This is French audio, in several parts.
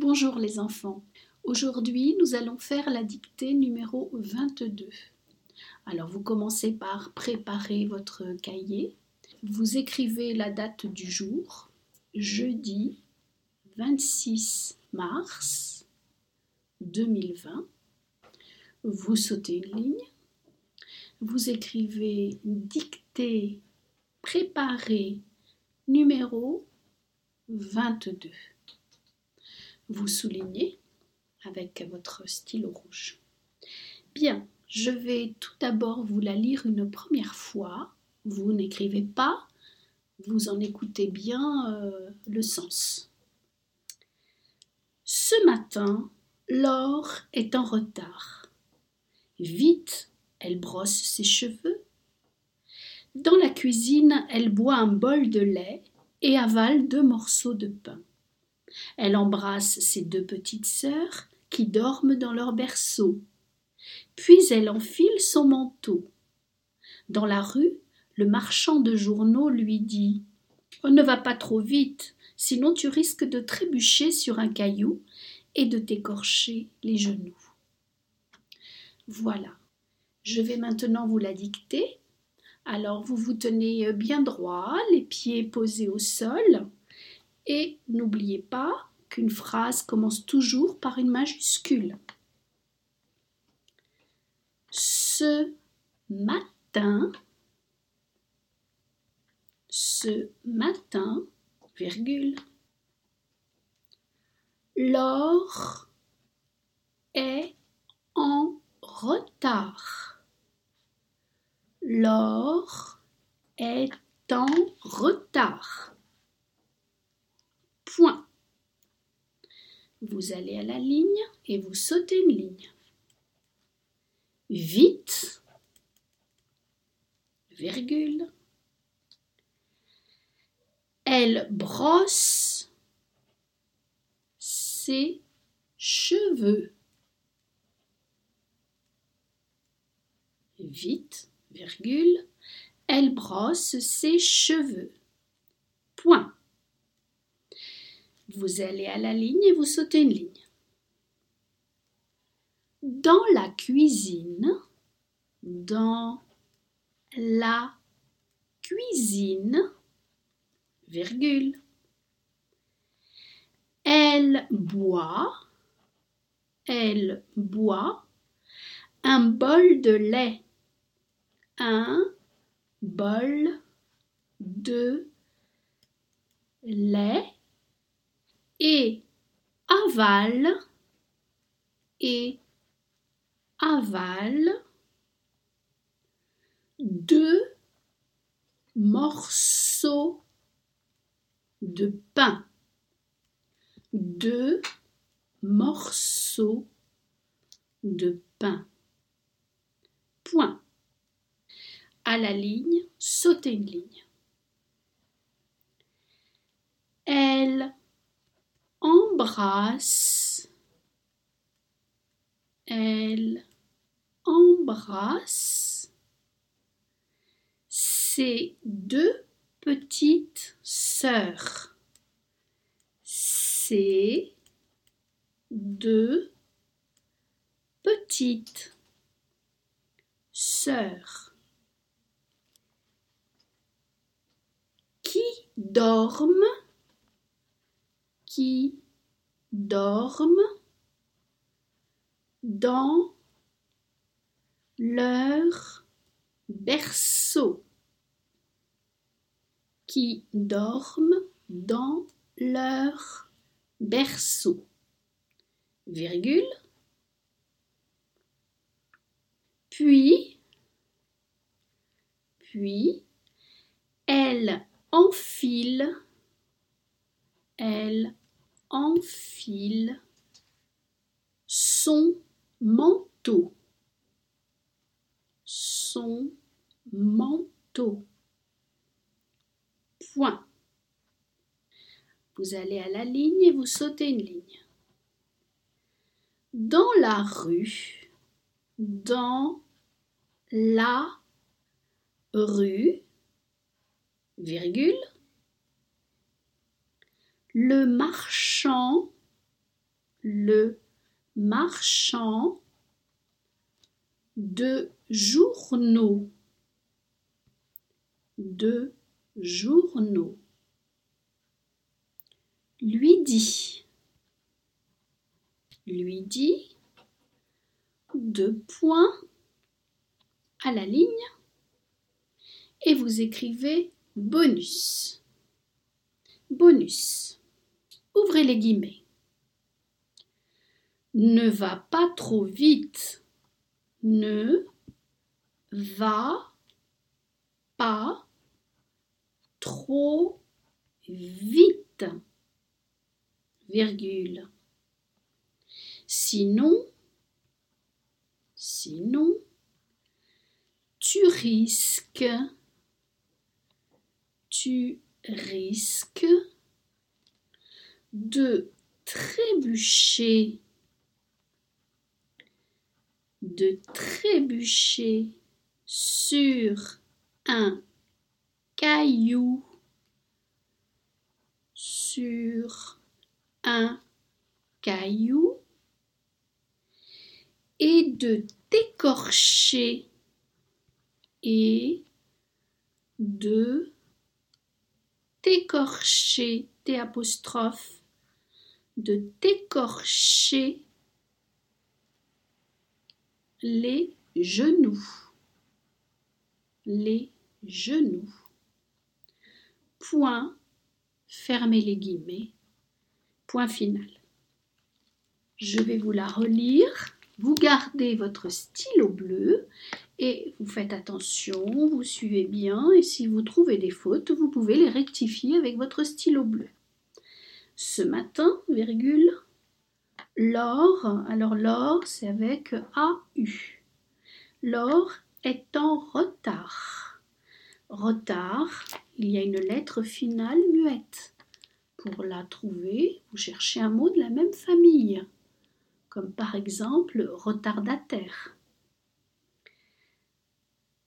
Bonjour les enfants. Aujourd'hui, nous allons faire la dictée numéro 22. Alors, vous commencez par préparer votre cahier. Vous écrivez la date du jour, jeudi 26 mars 2020. Vous sautez une ligne. Vous écrivez dictée préparée numéro 22. Vous soulignez avec votre stylo rouge. Bien, je vais tout d'abord vous la lire une première fois. Vous n'écrivez pas, vous en écoutez bien euh, le sens. Ce matin, Laure est en retard. Vite, elle brosse ses cheveux. Dans la cuisine, elle boit un bol de lait et avale deux morceaux de pain. Elle embrasse ses deux petites sœurs qui dorment dans leur berceau. Puis elle enfile son manteau. Dans la rue, le marchand de journaux lui dit On ne va pas trop vite, sinon tu risques de trébucher sur un caillou et de t'écorcher les genoux. Voilà. Je vais maintenant vous la dicter. Alors vous vous tenez bien droit, les pieds posés au sol, et n'oubliez pas qu'une phrase commence toujours par une majuscule. Ce matin, ce matin, virgule, Laure est en retard. Laure est en retard. Vous allez à la ligne et vous sautez une ligne. Vite, virgule. Elle brosse ses cheveux. Vite, virgule. Elle brosse ses cheveux. Point. Vous allez à la ligne et vous sautez une ligne. Dans la cuisine, dans la cuisine, virgule. Elle boit, elle boit un bol de lait, un bol de lait et avale et avale deux morceaux de pain. Deux morceaux de pain. Point. À la ligne, sautez une ligne. Elle embrasse, elle embrasse. Ses deux petites sœurs. Ses deux petites sœurs. Qui dorment qui dorment dans leur berceau, qui dorment dans leur berceau, virgule, puis, puis, elle enfile, elle enfile son manteau. Son manteau. Point. Vous allez à la ligne et vous sautez une ligne. Dans la rue, dans la rue, virgule, le marchand le marchand de journaux de journaux lui dit lui dit deux points à la ligne et vous écrivez bonus. Bonus. Ouvrez les guillemets. Ne va pas trop vite. Ne va pas trop vite. Virgule. Sinon, sinon, tu risques, tu risques de trébucher, de trébucher sur un caillou, sur un caillou et de t'écorcher et de t'écorcher, de t'écorcher les genoux, les genoux. Point, fermez les guillemets, point final. Je vais vous la relire. Vous gardez votre stylo bleu et vous faites attention, vous suivez bien et si vous trouvez des fautes, vous pouvez les rectifier avec votre stylo bleu. Ce matin, virgule, Laure, alors Laure c'est avec AU. Laure est en retard. Retard, il y a une lettre finale muette. Pour la trouver, vous cherchez un mot de la même famille comme par exemple retardataire.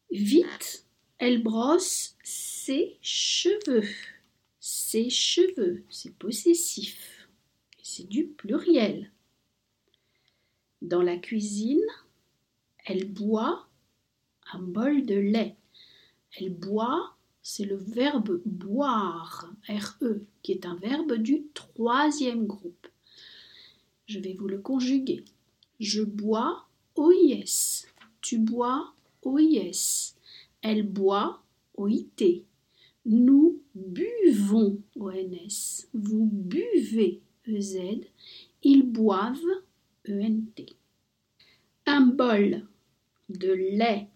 Vite, elle brosse ses cheveux. Ses cheveux, c'est possessif. C'est du pluriel. Dans la cuisine, elle boit un bol de lait. Elle boit, c'est le verbe boire, RE, qui est un verbe du troisième groupe. Je vais vous le conjuguer. Je bois OIS. Tu bois OIS. Elle boit OIT. Nous buvons ONS. Vous buvez EZ. Ils boivent ENT. Un bol de lait.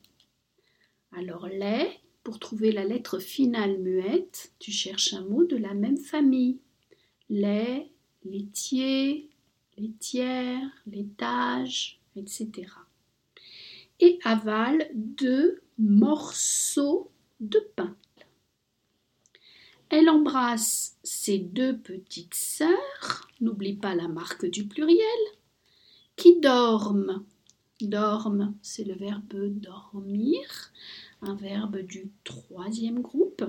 Alors lait, pour trouver la lettre finale muette, tu cherches un mot de la même famille. Lait, laitier, les tiers, l'étage, etc. Et avale deux morceaux de pain. Elle embrasse ses deux petites sœurs, n'oublie pas la marque du pluriel, qui dorment. Dorment, c'est le verbe dormir, un verbe du troisième groupe.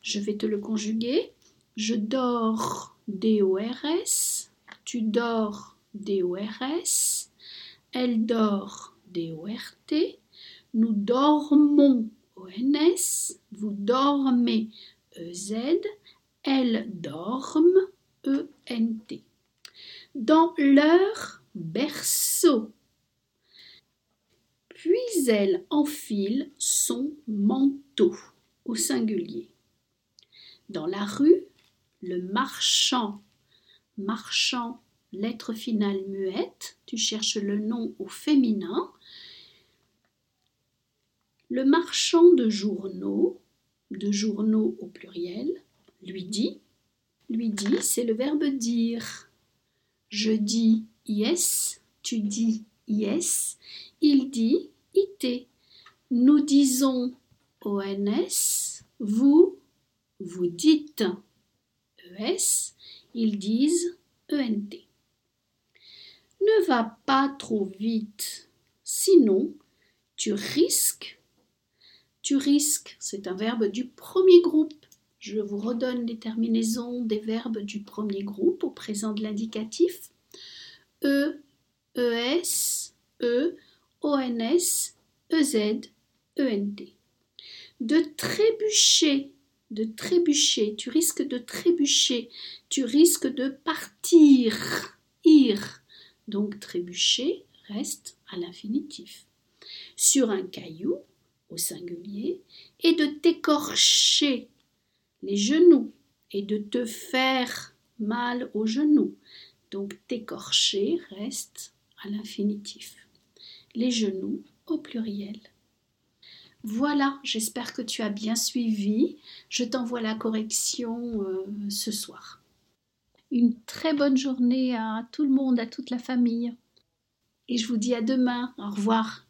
Je vais te le conjuguer. Je dors, D-O-R-S, tu dors DORS, elle dort DORT, nous dormons ONS, vous dormez EZ, elles dorment ENT. Dans leur berceau. Puis elle enfile son manteau au singulier. Dans la rue, le marchand marchand, lettre finale muette, tu cherches le nom au féminin. Le marchand de journaux, de journaux au pluriel, lui dit, lui dit, c'est le verbe dire. Je dis yes, tu dis yes, il dit it. Nous disons ONS, vous, vous dites ES, ils disent ENT. Ne va pas trop vite, sinon tu risques. Tu risques, c'est un verbe du premier groupe. Je vous redonne les terminaisons des verbes du premier groupe au présent de l'indicatif. E, ES, E, ONS, EZ, ENT. De trébucher, de trébucher, tu risques de trébucher, tu risques de partir, ir. Donc trébucher reste à l'infinitif. Sur un caillou, au singulier, et de t'écorcher les genoux et de te faire mal aux genoux. Donc t'écorcher reste à l'infinitif. Les genoux au pluriel. Voilà, j'espère que tu as bien suivi. Je t'envoie la correction euh, ce soir. Une très bonne journée à tout le monde, à toute la famille. Et je vous dis à demain. Au revoir.